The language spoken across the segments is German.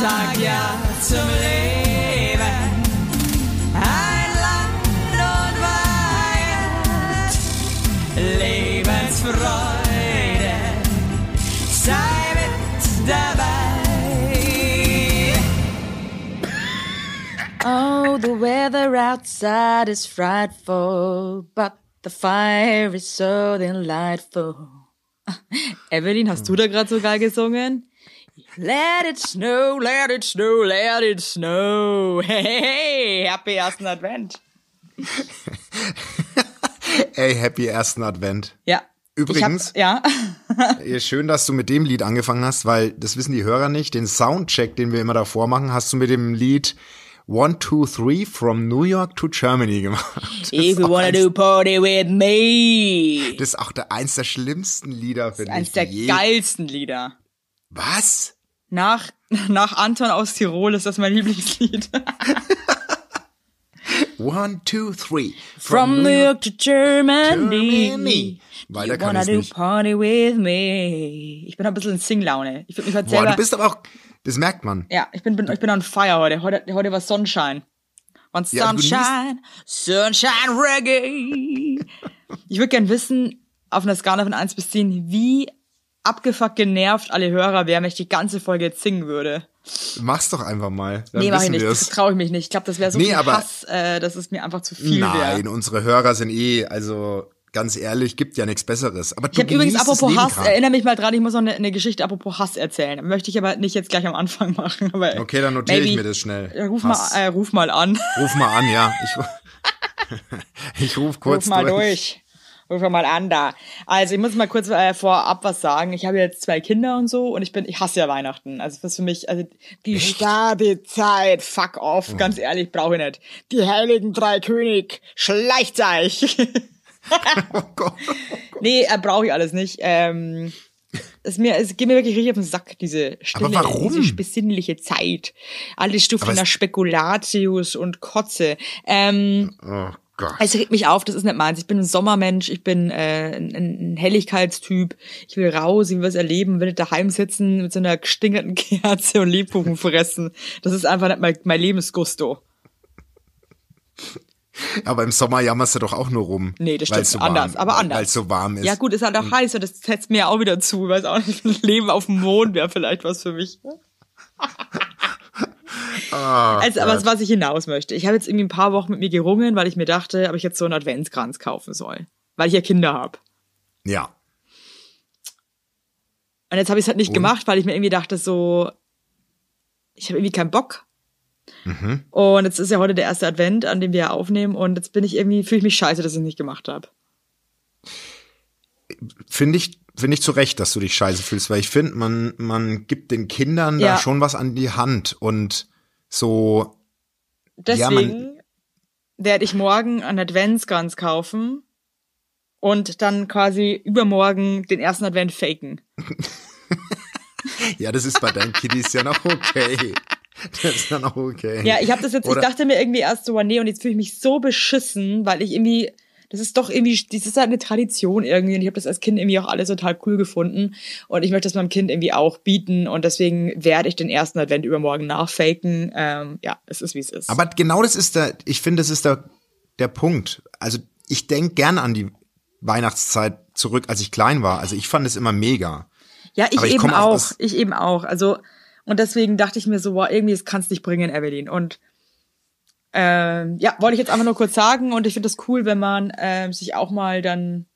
sag ja zum Leben. Ein Land und Weihend, Lebensfreude, sei mit dabei. Oh, the weather outside is frightful, but the fire is so delightful. Evelyn, hast du da gerade so geil gesungen? Let it snow, let it snow, let it snow. Hey, hey, hey, happy ersten Advent. Ey, happy ersten Advent. Ja. Übrigens, hab, ja. schön, dass du mit dem Lied angefangen hast, weil das wissen die Hörer nicht. Den Soundcheck, den wir immer davor machen, hast du mit dem Lied One, Two, Three from New York to Germany gemacht. Das If ist you auch wanna eins, do party with me. das ist auch der, eins der schlimmsten Lieder, finde ich. Eins der je- geilsten Lieder. Was? Nach, nach Anton aus Tirol ist das mein Lieblingslied. One, two, three. From New York to Germany. Germany. Weiter you kann do nicht. party with me. Ich bin ein bisschen in Singlaune. Ich würde mich heute Boah, selber. du bist aber auch, das merkt man. ja, ich bin, bin, ich bin on fire heute. Heute, heute war Sonnenschein. Und Ja, du Sunshine, Sunshine Reggae. Ich würde gern wissen, auf einer Skala von 1 bis 10, wie abgefuckt genervt alle Hörer wären, wenn ich die ganze Folge jetzt singen würde. Mach's doch einfach mal. Dann Nee, mach ich nicht. Das traue ich mich nicht. Ich glaube, das wäre so Nee, viel aber- Hass, äh, dass es mir einfach zu viel Nein, wäre. unsere Hörer sind eh, also ganz ehrlich, gibt ja nichts Besseres. Aber Ich habe übrigens, apropos Hass, grad. erinnere mich mal dran, ich muss noch eine, eine Geschichte apropos Hass erzählen. Möchte ich aber nicht jetzt gleich am Anfang machen. Aber Okay, dann notiere ich mir das schnell. Ruf Hass. mal, äh, ruf mal an. Ruf mal an, ja. Ich, ich ruf kurz Ruf mal durch. durch. Ruf mal an da. Also ich muss mal kurz äh, vorab was sagen. Ich habe jetzt zwei Kinder und so und ich bin, ich hasse ja Weihnachten. Also das ist für mich, also die Sterbezeit, fuck off, ganz ehrlich, brauche ich nicht. Die heiligen drei König, schleicht euch. Oh Gott. nee, äh, brauche ich alles nicht. Ähm, es, mir, es geht mir wirklich richtig auf den Sack, diese stille, Aber warum? diese besinnliche Zeit. Alle Stufen nach Spekulatius und Kotze. Ähm, Oh Gott. es regt mich auf, das ist nicht meins. Ich bin ein Sommermensch, ich bin äh, ein, ein Helligkeitstyp. Ich will raus, ich will was erleben, will nicht daheim sitzen mit so einer gestingerten Kerze und Lebkuchen fressen. Das ist einfach nicht mein, mein Lebensgusto. Aber im Sommer jammerst du doch auch nur rum. Nee, das stimmt. so warm- anders, aber anders. Weil es so warm ist. Ja gut, ist halt auch heiß und das setzt mir auch wieder zu. Ich weiß auch nicht, ein Leben auf dem Mond wäre vielleicht was für mich. Also, aber was ich hinaus möchte. Ich habe jetzt irgendwie ein paar Wochen mit mir gerungen, weil ich mir dachte, ob ich jetzt so einen Adventskranz kaufen soll. Weil ich ja Kinder habe. Ja. Und jetzt habe ich es halt nicht Und? gemacht, weil ich mir irgendwie dachte, so, ich habe irgendwie keinen Bock. Mhm. Und jetzt ist ja heute der erste Advent, an dem wir aufnehmen. Und jetzt bin ich irgendwie, fühle ich mich scheiße, dass ich es nicht gemacht habe. Finde ich, finde ich zu Recht, dass du dich scheiße fühlst, weil ich finde, man, man gibt den Kindern Ja. da schon was an die Hand und so, Ja, Deswegen werde ich morgen einen Adventskranz kaufen und dann quasi übermorgen den ersten Advent faken. ja, das ist bei deinen Kiddies ja noch okay. Das ist ja noch okay. Ja, ich habe das jetzt, Oder- ich dachte mir irgendwie erst so, nee, und jetzt fühle ich mich so beschissen, weil ich irgendwie, das ist doch irgendwie, das ist halt eine Tradition irgendwie und ich habe das als Kind irgendwie auch alles total cool gefunden und ich möchte das meinem Kind irgendwie auch bieten und deswegen werde ich den ersten Advent übermorgen nachfaken. Ähm, ja, es ist wie es ist. Aber genau das ist der, ich finde, das ist der, der Punkt. Also ich denk gern an die Weihnachtszeit zurück, als ich klein war. Also ich fand es immer mega. Ja, ich, ich eben auch Ich eben auch. Also, und deswegen dachte ich mir so, wow, irgendwie, das kannst nicht bringen, Evelyn. Und ähm, ja, wollte ich jetzt einfach nur kurz sagen. Und ich finde das cool, wenn man ähm, sich auch mal dann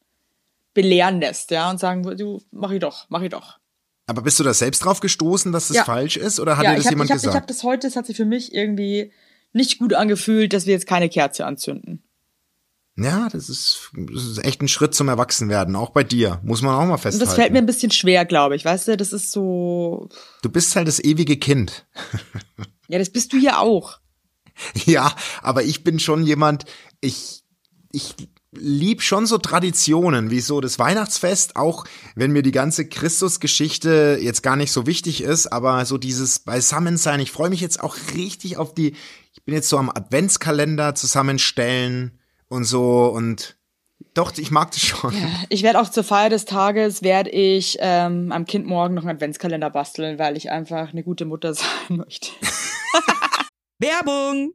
belehren lässt, ja, und sagen, du, mach ich doch, mach ich doch. Aber bist du da selbst drauf gestoßen, dass das Ja. falsch ist? Oder hat ja, dir das ich habe jemand ich hab, ich gesagt? hab das heute, das hat sich für mich irgendwie nicht gut angefühlt, dass wir jetzt keine Kerze anzünden. ja, das ist, das ist echt ein Schritt zum Erwachsenwerden. Auch bei dir. Muss man auch mal Und festhalten. das fällt mir ein bisschen schwer, glaube ich, weißt du, das ist so, du bist halt das ewige Kind. ja, das bist du ja auch. Ja, aber ich bin schon jemand, ich, ich lieb schon so Traditionen, wie so das Weihnachtsfest, auch wenn mir die ganze Christusgeschichte jetzt gar nicht so wichtig ist, aber so dieses Beisammensein, ich freue mich jetzt auch richtig auf die, ich bin jetzt so am Adventskalender zusammenstellen und so und Doch, ich mag das schon. Ich werde auch zur Feier des Tages, werde ich ähm, am Kind morgen noch einen Adventskalender basteln, weil ich einfach eine gute Mutter sein möchte. Werbung!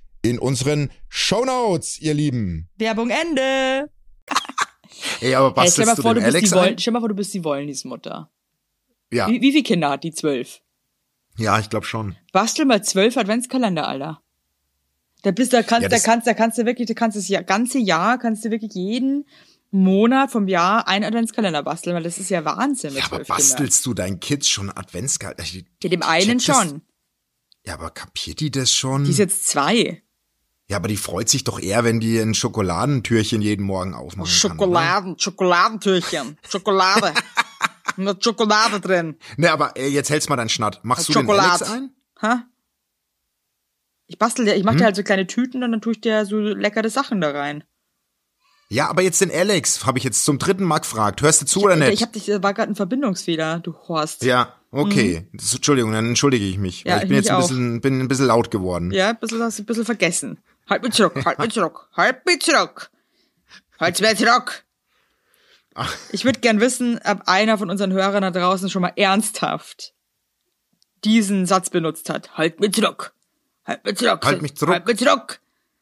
in unseren Shownotes, ihr Lieben. Werbung Ende. Ey, aber Hey, stell, mal bastelst du vor, du bist Alex die Woll ein? stell mal vor, du bist die Wollnies-Mutter. Ja, Wie, wie viele Kinder hat die? Zwölf. ja, ich glaube schon. Bastel mal zwölf Adventskalender, Alter. Da bist da kannst, Ja, da kannst, da kannst du wirklich, da kannst du das Jahr, ganze Jahr, kannst du wirklich jeden Monat vom Jahr einen Adventskalender basteln, weil das ist ja Wahnsinn mit Ja, aber bastelst du deinen Kids schon Adventskalender? Ja, dem einen das- schon. Ja, aber kapiert die das schon? Die ist jetzt zwei. Ja, aber die freut sich doch eher, wenn die ein Schokoladentürchen jeden Morgen aufmachen kann. Schokoladen, Schokoladentürchen, Schokolade. Mit Schokolade drin. Ne, aber äh, jetzt hältst mal deinen Schnatt. Machst du Schokolade. den Alex ein? Ha? Ich bastel ja, ich Hm? mach dir halt so kleine Tüten und dann tue ich dir so leckere Sachen da rein. Ja, aber jetzt den Alex, habe ich jetzt zum dritten Mal gefragt. Hörst du zu oder nicht? Ich hab dich, da war gerade ein Verbindungsfehler, du Horst. ja, okay. Das, Entschuldigung, dann entschuldige ich mich. Mhm. Ja, ich bin ich jetzt ein bisschen, bin ein bisschen laut geworden. Ja, ein bisschen hast du ein bisschen vergessen. Halt mich zurück, halt mich zurück, halt mich zurück. Halt mich zurück. Ich würde gern wissen, ob einer von unseren Hörern da draußen schon mal ernsthaft diesen Satz benutzt hat. Halt mich zurück. Halt mich zurück. Halt mich zurück. Halt mich zurück.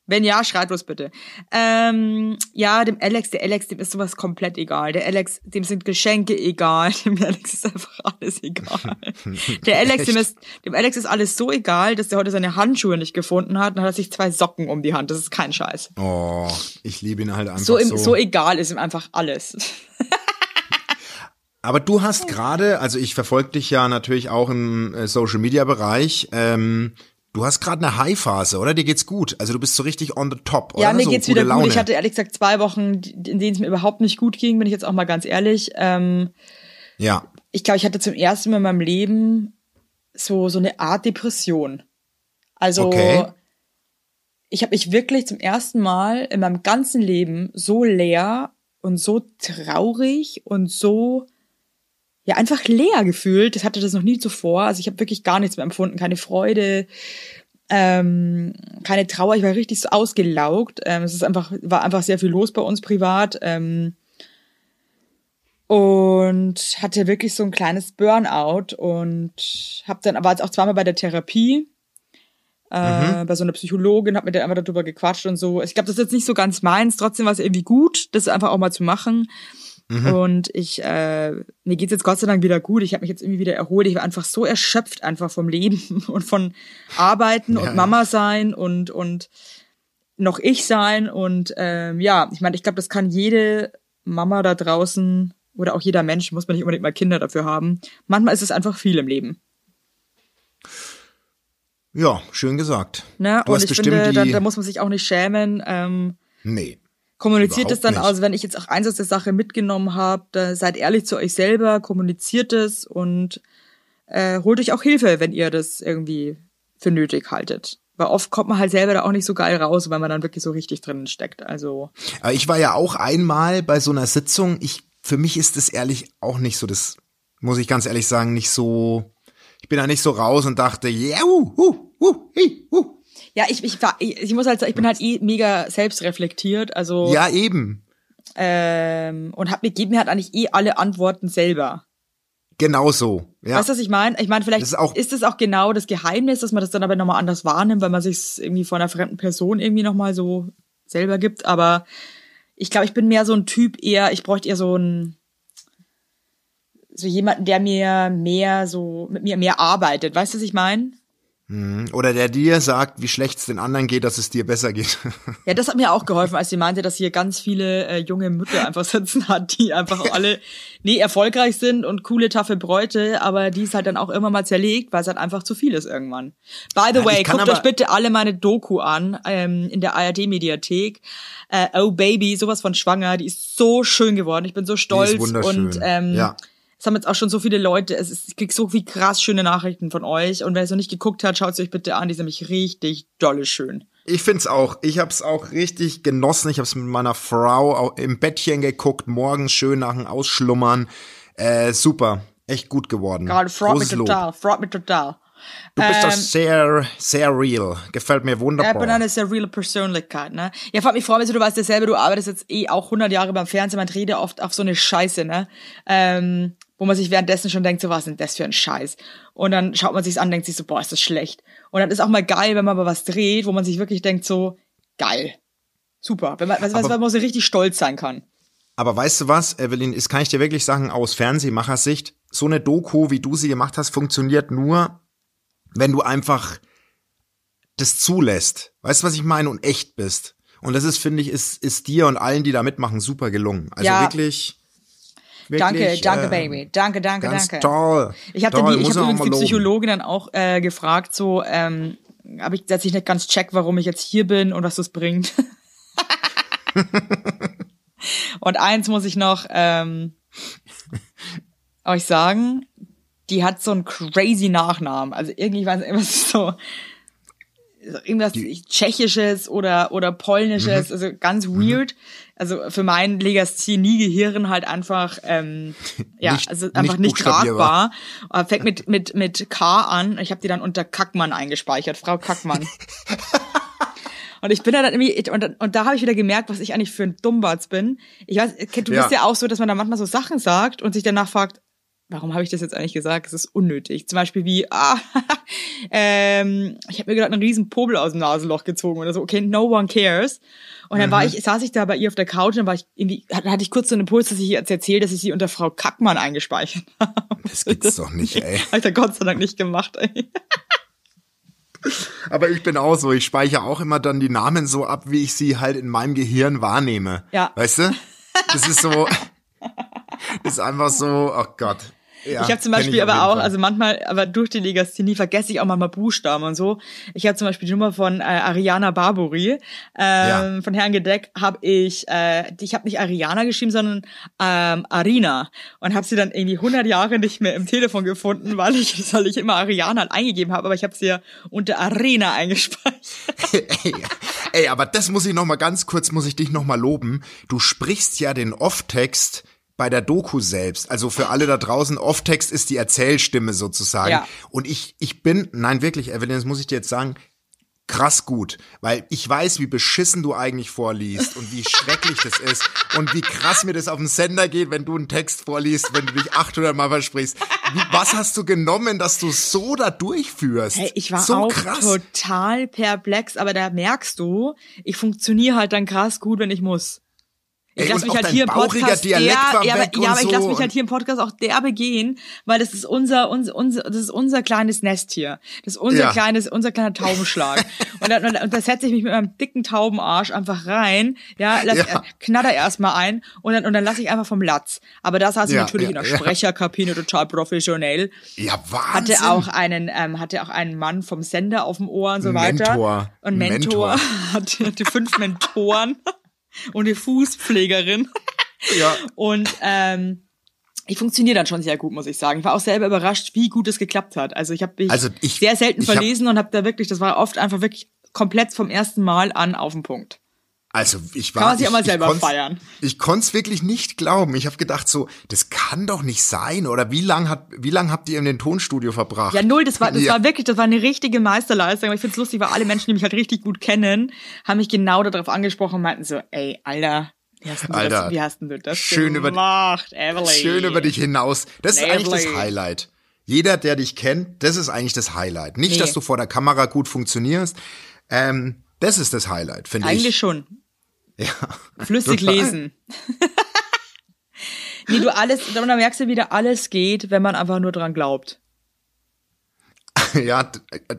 Wenn ja, schreit bloß bitte. Ähm, ja, dem Alex, der Alex, dem ist sowas komplett egal. Der Alex, dem sind Geschenke egal. Dem Alex ist einfach alles egal. Der Alex, dem ist, dem Alex ist alles so egal, dass der heute seine Handschuhe nicht gefunden hat und hat sich zwei Socken um die Hand. Das ist kein Scheiß. Oh, ich liebe ihn halt einfach So, so. im, so egal ist ihm einfach alles. Aber du hast gerade, also ich verfolge dich ja natürlich auch im äh, Social Media Bereich. Ähm, du hast gerade eine High-Phase, oder? Dir geht's gut. Also du bist so richtig on the top, oder? Ja, mir so geht's wieder Laune. gut. Ich hatte ehrlich gesagt zwei Wochen, in denen es mir überhaupt nicht gut ging, bin ich jetzt auch mal ganz ehrlich. Ähm, ja, ich glaube, ich hatte zum ersten Mal in meinem Leben so so eine Art Depression. Also Okay. ich habe mich wirklich zum ersten Mal in meinem ganzen Leben so leer und so traurig und so ja einfach leer gefühlt. Das hatte das noch nie zuvor. Also ich habe wirklich gar nichts mehr empfunden, keine Freude, ähm, keine Trauer. Ich war richtig so ausgelaugt. Ähm, es ist einfach war einfach sehr viel los bei uns privat. Ähm, und hatte wirklich so ein kleines Burnout und habe dann aber jetzt auch zweimal bei der Therapie äh, bei so einer Psychologin, habe mit der einfach darüber gequatscht und so. Ich glaube, das ist jetzt nicht so ganz meins. Trotzdem war es irgendwie gut, das einfach auch mal zu machen. Und ich, äh, mir geht's jetzt Gott sei Dank wieder gut. Ich habe mich jetzt irgendwie wieder erholt. Ich war einfach so erschöpft einfach vom Leben und von Arbeiten Ja, und. Mama sein und und noch ich sein und ähm, ja, ich meine, ich glaube, das kann jede Mama da draußen oder auch jeder Mensch, muss man nicht unbedingt mal Kinder dafür haben. Manchmal ist es einfach viel im Leben. ja, schön gesagt. Ne? Du und ich finde, da, da muss man sich auch nicht schämen. Ähm, nee. Kommuniziert es dann, nicht. also wenn ich jetzt auch eins aus der Sache mitgenommen habe, da seid ehrlich zu euch selber, kommuniziert es und äh, holt euch auch Hilfe, wenn ihr das irgendwie für nötig haltet. Weil oft kommt man halt selber da auch nicht so geil raus, weil man dann wirklich so richtig drinnen steckt. Also Aber ich war ja auch einmal bei so einer Sitzung. Ich, für mich ist es ehrlich auch nicht so das, muss ich ganz ehrlich sagen, nicht so ich bin da nicht so raus und dachte, yeah, uh, uh, uh, hi, uh. Ja, ich, ich, war- ich, ich muss halt sagen, ich bin halt eh mega selbstreflektiert, also Ja, eben. ähm, und hab mir gebe mir halt eigentlich eh alle Antworten selber. Genau so. Ja. Weißt du, was ich meine? Ich meine, vielleicht Das ist auch- ist es auch genau das Geheimnis, dass man das dann aber nochmal anders wahrnimmt, weil man sich irgendwie von einer fremden Person irgendwie nochmal so selber gibt. Aber ich glaube, ich bin mehr so ein Typ eher, ich bräuchte eher so ein so jemanden, der mir mehr so mit mir mehr arbeitet. Weißt du, was ich meine? Oder der dir sagt, wie schlecht es den anderen geht, dass es dir besser geht. Ja, das hat mir auch geholfen, als sie meinte, dass hier ganz viele äh, junge Mütter einfach sitzen hat, die einfach alle, nee, erfolgreich sind und coole, taffe Bräute, aber die ist halt dann auch immer mal zerlegt, weil es halt einfach zu viel ist irgendwann. By the Ja, way, guckt euch bitte alle meine Doku an, ähm, in der ARD-Mediathek. Äh, oh Baby, sowas von schwanger, die ist so schön geworden. Ich bin so stolz wunderschön. und ähm, Ja. Es haben jetzt auch schon so viele Leute, es ist, ich krieg so viel krass schöne Nachrichten von euch und wer es noch nicht geguckt hat, schaut es euch bitte an, die ist nämlich richtig dolle schön. Ich find's auch. Ich hab's auch richtig genossen. Ich hab's mit meiner Frau im Bettchen geguckt, morgens schön nach dem Ausschlummern. Äh, super. Echt gut geworden. Gerade freut mich total, freut mich total. Du bist doch Ähm, sehr, sehr real. Gefällt mir Ja, ich bin wunderbar. eine sehr reale Persönlichkeit, ne? Ja, vor allem, ich freue mich so, du weißt ja selber, du arbeitest jetzt eh auch 100 Jahre beim Fernsehen, man redet oft auf so eine Scheiße, ne? Ähm, wo man sich währenddessen schon denkt, so was ist denn das für ein Scheiß? Und dann schaut man sich's an, denkt sich so, boah, ist das schlecht. Und dann ist auch mal geil, wenn man mal was dreht, wo man sich wirklich denkt so, geil. Super. Wenn man, was, was, Aber- man so richtig stolz sein kann. Aber weißt du was, Evelyn, das kann ich dir wirklich sagen, aus Fernsehmachersicht, so eine Doku, wie du sie gemacht hast, funktioniert nur, wenn du einfach das zulässt. Weißt du, was ich meine? Und echt bist. Und das ist, finde ich, ist, ist dir und allen, die da mitmachen, super gelungen. Also Ja. wirklich, wirklich. Danke, danke, äh, Baby. Danke, danke, Ganz danke. toll. Ich habe ich hab übrigens die. Psychologin dann auch äh, gefragt, so, ähm, habe ich, dass ich nicht ganz check, warum ich jetzt hier bin und was das bringt. und eins muss ich noch ähm, euch sagen, die hat so einen crazy Nachnamen. Also irgendwie weiß ich irgendwas so irgendwas Tschechisches oder oder Polnisches, also ganz weird. Also für mein Legasthenie-Gehirn halt einfach, ähm, ja, Nicht- also einfach nicht nicht, tragbar. Fängt mit mit mit K an. Ich habe die dann unter Kackmann eingespeichert, Frau Kackmann. Und ich bin da dann irgendwie, und, und da habe ich wieder gemerkt, was ich eigentlich für ein Dummbatz bin. Ich weiß, du Ja. bist ja auch so, dass man da manchmal so Sachen sagt und sich danach fragt, warum habe ich das jetzt eigentlich gesagt? Es ist unnötig. Zum Beispiel wie, ah, ähm, ich habe mir gerade einen riesen Popel aus dem Nasenloch gezogen oder so. Okay, no one cares. Und dann war ich, saß ich da bei ihr auf der Couch und dann war ich irgendwie, hatte hatte ich kurz so einen Impuls, dass ich ihr jetzt erzähle, dass ich sie unter Frau Kackmann eingespeichert habe. Das gibt's doch nicht, ey. Hab ich da Gott sei Dank nicht gemacht, ey. Aber ich bin auch so, ich speichere auch immer dann die Namen so ab, wie ich sie halt in meinem Gehirn wahrnehme. Ja. Weißt du? Das ist so, das ist einfach so, oh Gott. Ja, ich habe zum Beispiel aber auch, Fall. also manchmal, aber durch die Legasthenie vergesse ich auch manchmal Buchstaben und so. Ich habe zum Beispiel die Nummer von äh, Ariana Barbori, ähm, Ja. von Herrn Gedeck, habe ich, äh, ich habe nicht Ariana geschrieben, sondern ähm, Arina und habe sie dann irgendwie 100 Jahre nicht mehr im Telefon gefunden, weil ich, weil ich immer Ariana halt eingegeben habe, aber ich habe sie ja unter Arena eingespeichert. ey, ey, aber das muss ich noch mal ganz kurz, muss ich dich noch mal loben. Du sprichst ja den Off-Text bei der Doku selbst. Also für alle da draußen, Off-Text ist die Erzählstimme sozusagen. Ja. Und ich, ich bin, nein, wirklich, Evelyn, das muss ich dir jetzt sagen, krass gut, weil ich weiß, wie beschissen du eigentlich vorliest und wie schrecklich das ist und wie krass mir das auf den Sender geht, wenn du einen Text vorliest, wenn du dich 800 Mal versprichst. Wie, was hast du genommen, dass du so da durchführst? Hey, ich war so auch krass. total perplex, aber da merkst du, ich funktioniere halt dann krass gut, wenn ich muss. Ich Ey, lass und mich halt hier im Podcast der, ja, aber, ja, aber ich lasse mich halt hier im Podcast auch derbe gehen, weil das ist unser, unser, unser das ist unser kleines Nest hier. Das ist unser Ja. kleines, unser kleiner Taubenschlag. und, dann, und, und da setze ich mich mit meinem dicken Taubenarsch einfach rein, ja, lass, Ja. äh, knatter erstmal ein und dann, und dann lasse ich einfach vom Latz. Aber da saß ich Ja, natürlich ja, in der. Sprecherkabine total professionell Ja, Wahnsinn. hatte auch einen ähm, hatte auch einen Mann vom Sender auf dem Ohr und so weiter Mentor. und Mentor, Mentor. hatte, hatte fünf Mentoren und eine Fußpflegerin Ja. und ähm, ich funktioniere dann schon sehr gut, muss ich sagen. Ich war auch selber überrascht, wie gut es geklappt hat. Also ich habe mich Also ich- sehr selten ich hab- verlesen und habe da wirklich, das war oft einfach wirklich komplett vom ersten Mal an auf den Punkt. Also ich war, Kann man sich ich, auch mal ich selber konnt's- feiern. Ich konnte es wirklich nicht glauben. Ich habe gedacht so, das kann doch nicht sein. Oder wie lang hat, wie lang habt ihr in den Tonstudio verbracht? Ja, null, das war, das Ja. war wirklich, das war eine richtige Meisterleistung. Aber ich find's lustig, weil alle Menschen, die mich halt richtig gut kennen, haben mich genau darauf angesprochen und meinten so, ey, Alter, wie hast Alter, das, wie hast denn du das schön über- gemacht, Evelyn? Schön über dich hinaus. Das ist eigentlich das. Highlight. Jeder, der dich kennt, das ist eigentlich das Highlight. Nicht, Nee. dass du vor der Kamera gut funktionierst. Ähm, das ist das Highlight, finde ich. Eigentlich schon. Ja. Flüssig Total. lesen. nee, du alles, da merkst du wieder, alles geht, wenn man einfach nur dran glaubt. Ja,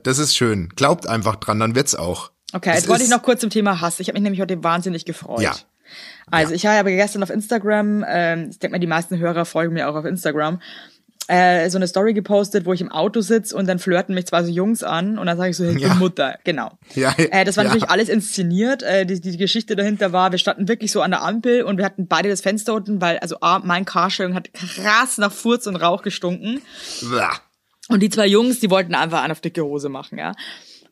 das ist schön. Glaubt einfach dran, dann wird's auch. Okay, Es jetzt wollte ich noch kurz zum Thema Hass. Ich habe mich nämlich heute wahnsinnig gefreut. Ja. Also ich habe gestern auf Instagram, ähm, ich denke mal, die meisten Hörer folgen mir auch auf Instagram, äh, so eine Story gepostet, wo ich im Auto sitze und dann flirten mich zwei so Jungs an und dann sage ich so, hey, Ja. Mutter, genau. Ja, Äh, das war ja. natürlich alles inszeniert. Äh, die, die Geschichte dahinter war, wir standen wirklich so an der Ampel und wir hatten beide das Fenster unten, weil also A, mein Carsharing hat krass nach Furz und Rauch gestunken. Blah. Und die zwei Jungs, die wollten einfach einen auf dicke Hose machen, ja.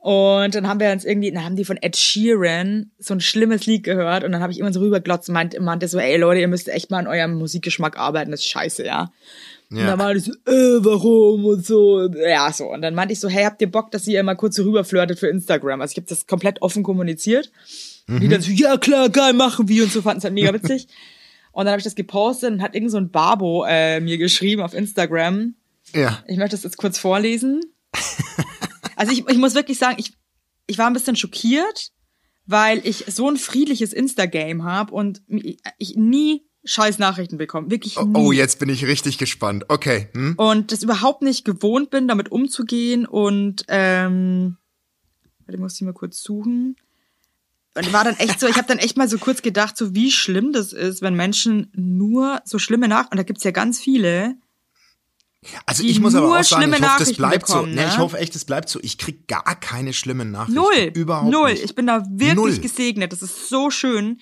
Und dann haben wir uns irgendwie, dann haben die von Ed Sheeran so ein schlimmes Lied gehört und dann habe ich immer so rüberglotzt und meinte, meinte so, ey Leute, ihr müsst echt mal an eurem Musikgeschmack arbeiten, das ist scheiße, ja. Und Ja. dann meinte ich so, äh, warum und so. Ja, so. Und dann meinte ich so, hey, habt ihr Bock, dass ihr mal kurz so rüberflirtet für Instagram? Also ich habe das komplett offen kommuniziert. Und die dann so, ja klar, geil, machen wir und so, fanden es halt mega witzig. und dann habe ich das gepostet und hat irgend so ein Babo äh, mir geschrieben auf Instagram, Ja. ich möchte das jetzt kurz vorlesen. Also ich, ich muss wirklich sagen, ich, ich war ein bisschen schockiert, weil ich so ein friedliches Insta-Game habe und ich nie scheiß Nachrichten bekomme. Wirklich nie. Oh, jetzt bin ich richtig gespannt. Okay. Hm? Und das überhaupt nicht gewohnt bin, damit umzugehen und ähm, warte, muss ich mal kurz suchen. Und war dann echt so, ich habe dann echt mal so kurz gedacht, so wie schlimm das ist, wenn Menschen nur so schlimme Nach und da gibt's ja ganz viele, Also ich muss aber nur auch sagen, schlimme ich hoffe, das Nachrichten bleibt bekommen, so. Ne? ich hoffe echt, es bleibt so. Ich krieg gar keine schlimmen Nachrichten. Null. Überhaupt Null. nicht. Ich bin da wirklich Null. gesegnet. Das ist so schön.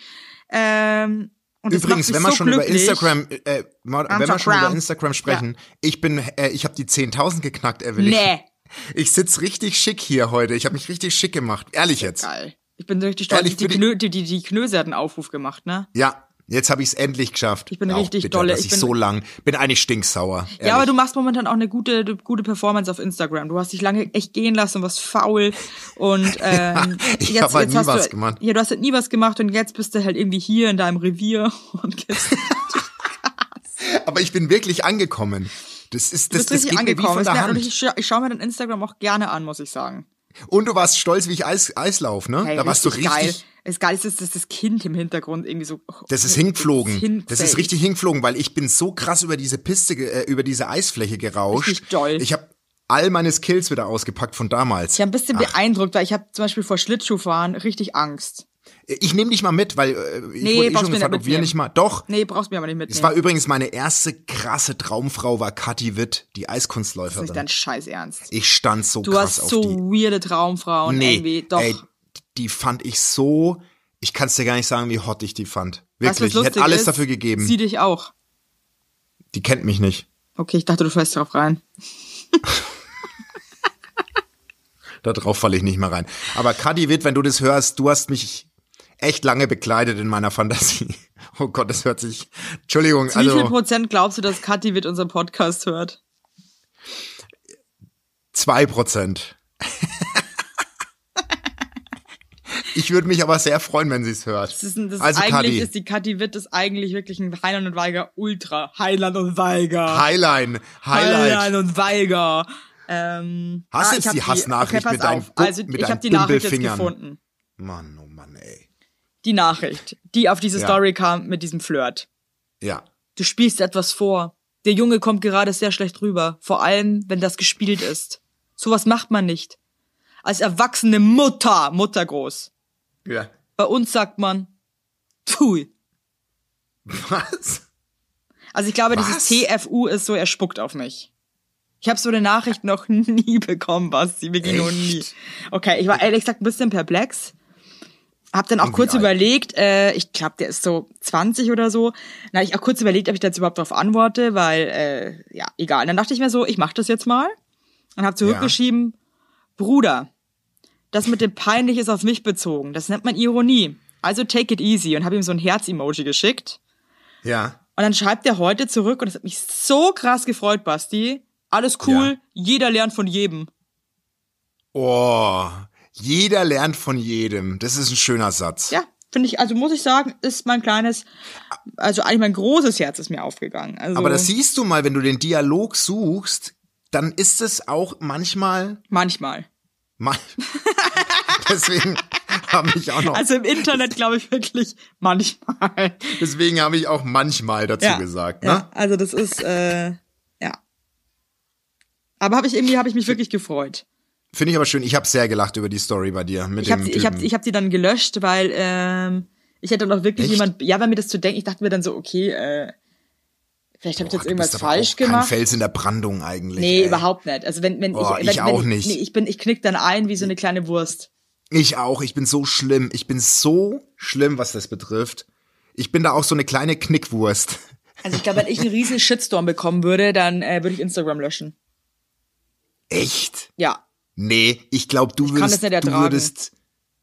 Ähm, und Übrigens, macht mich wenn wir so schon über glücklich. Instagram, äh, wenn wir schon über Instagram. Sprechen, ich bin, äh, ich habe die 10.000 geknackt, Evelyn. Nee. Ich sitz richtig schick hier heute. Ich habe mich richtig schick gemacht. Ehrlich jetzt. Geil. Ich bin richtig stolz. Ehrlich, die, die, die, die Knöse hat einen Aufruf gemacht, ne? Ja, jetzt habe ich es endlich geschafft. Ich bin Auch richtig bitter, dolle. Dass Ich ich, bin- so lang bin eigentlich stinksauer. Ja, aber ehrlich. du machst momentan auch eine gute, gute Performance auf Instagram. Du hast dich lange echt gehen lassen, warst faul und ähm, Ich jetzt, hab halt nie was du, gemacht. Ja, du hast halt nie was gemacht und jetzt bist du halt irgendwie hier in deinem Revier und aber ich bin wirklich angekommen. Das ist das, das geht mir wie angekommen. von der Hand. ich, scha ich schaue mir dein Instagram auch gerne an, muss ich sagen. Und du warst stolz, wie ich Eis, Eislauf, ne? Hey, da warst du richtig geil. Das Geilste ist, dass das Kind im Hintergrund irgendwie so. Das ist hingeflogen. Hin- Das ist richtig hingeflogen, weil ich bin so krass über diese Piste, äh, über diese Eisfläche gerauscht. Richtig doll. Ich habe all meine Skills wieder ausgepackt von damals. Ich habe ein bisschen beeindruckt, weil ich habe zum Beispiel vor Schlittschuhfahren richtig Angst. Ich nehme dich mal mit, weil äh, ich Nee, wurde eh schon gefragt, nicht ob wir nicht mal. Doch. Nee, brauchst mir aber nicht Es mitnehmen. war übrigens meine erste krasse Traumfrau, war Kathi Witt, die das ist Eiskunstläuferin. nicht dein Scheiß Ernst. Ich stand so Du krass hast auf so die. weirde Traumfrauen Nee, irgendwie. Doch. ey, die fand ich so. Ich kann es dir gar nicht sagen, wie hot ich die fand. Du, Wirklich, ich hätte alles ist? dafür gegeben. Sie dich auch. die kennt mich nicht. Okay, ich dachte, du fällst drauf rein. Darauf falle ich nicht mehr rein. Aber Kadi Witt, wenn du das hörst, du hast mich echt lange bekleidet in meiner Fantasie. Oh Gott, das hört sich. Entschuldigung, Wie viel also Prozent glaubst du, dass Kathi mit unserem Podcast hört? zwei Prozent. ich würde mich aber sehr freuen, wenn sie es hört. Das ist, ein- das also eigentlich Kadi, ist die Kathi Witt ist eigentlich wirklich ein Heiland und Weiger Ultra. Heiland und Weiger. Highline, Highlight. Heiland und Weiger. Ähm, Hast ah, jetzt die Hassnachricht pass mit deinen auf. Also mit ich habe deinen die Nachricht jetzt gefunden. Mann, oh Mann, ey. Die Nachricht, die auf diese Ja. Story kam mit diesem Flirt. Ja. Du spielst etwas vor. Der Junge kommt gerade sehr schlecht rüber. Vor allem, wenn das gespielt ist. Sowas macht man nicht. Als erwachsene Mutter, Mutter groß. Ja. Bei uns sagt man, pfui. Was? Also ich glaube, Was? dieses TFU ist so, er spuckt auf mich. Ich habe so eine Nachricht noch nie bekommen, Basti, wirklich noch nie. Echt? Okay, ich war ehrlich gesagt ein bisschen perplex. Hab dann auch Und kurz alt? überlegt, äh, ich glaube, der ist so 20 oder so. Dann habe ich auch kurz überlegt, ob ich da jetzt überhaupt drauf antworte, weil, äh, ja, egal. Dann dachte ich mir so, ich mach das jetzt mal. Und habe zurückgeschrieben, Bruder, das mit dem peinlich ist auf mich bezogen. Das nennt man Ironie. also take it easy und habe ihm so ein Herz-Emoji geschickt. Ja. Und dann schreibt er heute zurück und es hat mich so krass gefreut, Basti. Alles cool, Ja. jeder lernt von jedem. Oh, jeder lernt von jedem. Das ist ein schöner Satz. Ja, finde ich, also muss ich sagen, ist mein kleines, also eigentlich mein großes Herz ist mir aufgegangen. Also Aber das siehst du mal, wenn du den Dialog suchst, dann ist es auch manchmal, manchmal. mal, deswegen habe ich auch noch, Also im Internet glaube ich wirklich manchmal. deswegen habe ich auch manchmal dazu gesagt, ne? ja, also das ist, äh, ja. Aber habe ich irgendwie, habe ich mich wirklich gefreut. Finde ich aber schön. Ich habe sehr gelacht über die Story bei dir mit Ich habe ich hab, ich hab die dann gelöscht, weil ähm, ich hätte noch wirklich Echt? jemand, ja, weil mir das zu denken, ich dachte mir dann so, okay, äh, vielleicht habe ich Boah, jetzt irgendwas falsch auch kein gemacht. Fels in der Brandung eigentlich. Nee, ey. überhaupt nicht. Also wenn, wenn Oh, ich, ich wenn, auch wenn, nicht. Nee, ich bin, ich knick dann ein wie so eine kleine Wurst. Ich auch. Ich bin so schlimm. Ich bin so schlimm, was das betrifft. Ich bin da auch so eine kleine Knickwurst. Also ich glaube, wenn ich einen riesen Shitstorm bekommen würde, dann äh, würde ich Instagram löschen. Echt? Ja. Nee, ich glaube, du würdest, du würdest,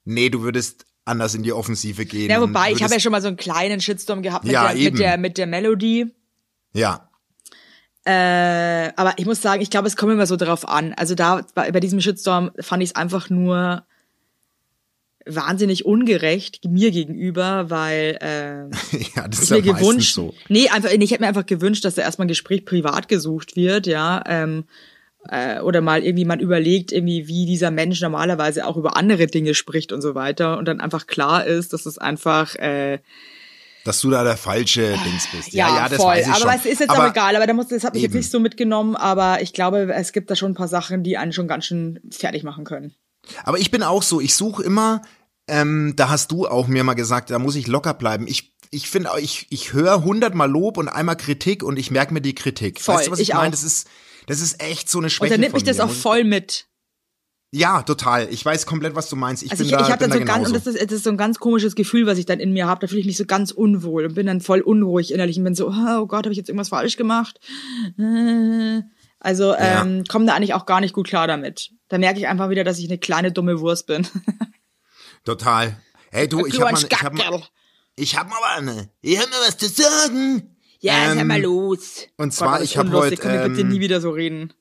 nee, du würdest anders in die Offensive gehen. Ja, wobei, ich habe ja schon mal so einen kleinen Shitstorm gehabt mit, Ja, der, eben. mit der mit der Melodie. ja, Äh, aber ich muss sagen, ich glaube, es kommt immer so drauf an. Also da bei, bei diesem Shitstorm fand ich es einfach nur wahnsinnig ungerecht mir gegenüber, weil äh, ja, das ich ist mir ja gewünscht, so. nee, einfach, ich hätte mir einfach gewünscht, dass da erstmal ein Gespräch privat gesucht wird, ja, ähm, äh, oder mal irgendwie man überlegt, irgendwie, wie dieser Mensch normalerweise auch über andere Dinge spricht und so weiter und dann einfach klar ist, dass es einfach äh, Dass du da der falsche Dings bist. ja, Ja, ja, das voll. weiß ich aber schon. es ist jetzt aber auch egal, aber da muss, das hat mich Eben. jetzt nicht so mitgenommen, aber ich glaube, es gibt da schon ein paar Sachen, die einen schon ganz schön fertig machen können. Aber ich bin auch so, ich suche immer, ähm, da hast du auch mir mal gesagt, da muss ich locker bleiben. Ich, ich finde, auch, ich, ich höre hundertmal Lob und einmal Kritik und ich merke mir die Kritik. Voll, weißt du, was ich, ich meine? Das ist, das ist echt so eine Und Schwäche dann nimmt mich das auch voll mit. Ja, total. Ich weiß komplett, was du meinst. Ich Also bin ich, da, ich bin dann da so ganz, und das ist, das ist so ein ganz komisches Gefühl, was ich dann in mir habe. Da fühle ich mich so ganz unwohl und bin dann voll unruhig innerlich und bin so, oh Gott, habe ich jetzt irgendwas falsch gemacht? Äh. Also ähm, komme da eigentlich auch gar nicht gut klar damit. Da merke ich einfach wieder, dass ich eine kleine dumme Wurst bin. Total. Hey du, ich habe mal, ich hab mal. Ich hab mal eine, ich hab mal was zu sagen. Ja, Ähm, sag mal los. und zwar, ist ich hab unlustig. heute, Können wir bitte ähm, nie wieder so reden.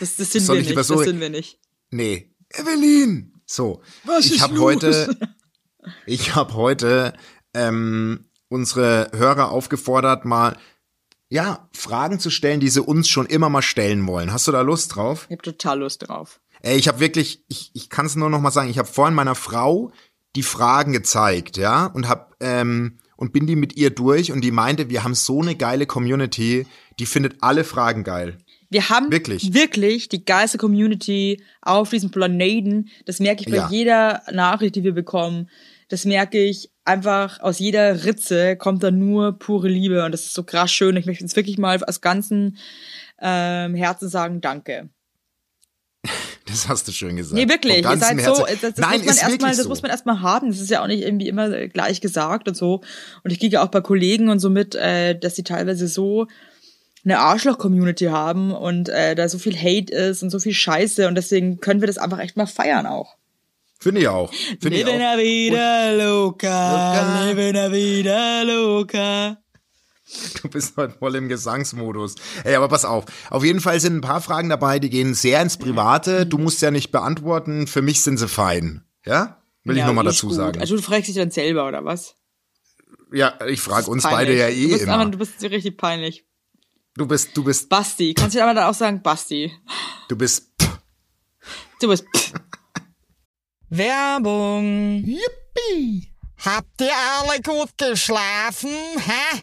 Das, das sind wir ich nicht. Das so- sind wir nicht. Nee, Evelyn. So, Was ich habe heute, ich habe heute ähm, unsere Hörer aufgefordert, mal ja Fragen zu stellen, die sie uns schon immer mal stellen wollen. Hast du da Lust drauf? Ich habe total Lust drauf. Ey, ich habe wirklich, ich, ich kann es nur noch mal sagen, ich habe vorhin meiner Frau die Fragen gezeigt, ja, und hab ähm, und bin die mit ihr durch und die meinte, wir haben so eine geile Community, die findet alle Fragen geil. Wir haben Wirklich? wirklich die geilste Community auf diesem Planeten. Das merke ich bei Ja. jeder Nachricht, die wir bekommen. Das merke ich einfach aus jeder Ritze kommt da nur pure Liebe und das ist so krass schön. Ich möchte jetzt wirklich mal aus ganzem ähm, Herzen sagen, danke. Das hast du schön gesagt. Nee, wirklich. Ihr seid so, das, das Nein, muss man erstmal, das so. muss man erstmal haben. Das ist ja auch nicht irgendwie immer gleich gesagt und so. Und ich kriege auch bei Kollegen und so mit, äh, dass sie teilweise so eine Arschloch-Community haben und äh, da so viel Hate ist und so viel Scheiße und deswegen können wir das einfach echt mal feiern auch. Finde ich auch. Finde ich auch. la vida loca, living la vida loca. Du bist heute voll im Gesangsmodus. Ey, aber pass auf. Auf jeden Fall sind ein paar Fragen dabei, die gehen sehr ins Private. Du musst ja nicht beantworten. Für mich sind sie fein. Ja? Will ich nochmal dazu gut. sagen. Also du fragst dich dann selber, oder was? ja, ich frage uns Peinlich. beide ja du eh bist immer. Einfach, du bist richtig peinlich. Du bist, du bist, Basti, kannst du aber dann auch sagen, Basti. du bist. Du bist. Werbung. Yippie! Habt ihr alle gut geschlafen? Hä?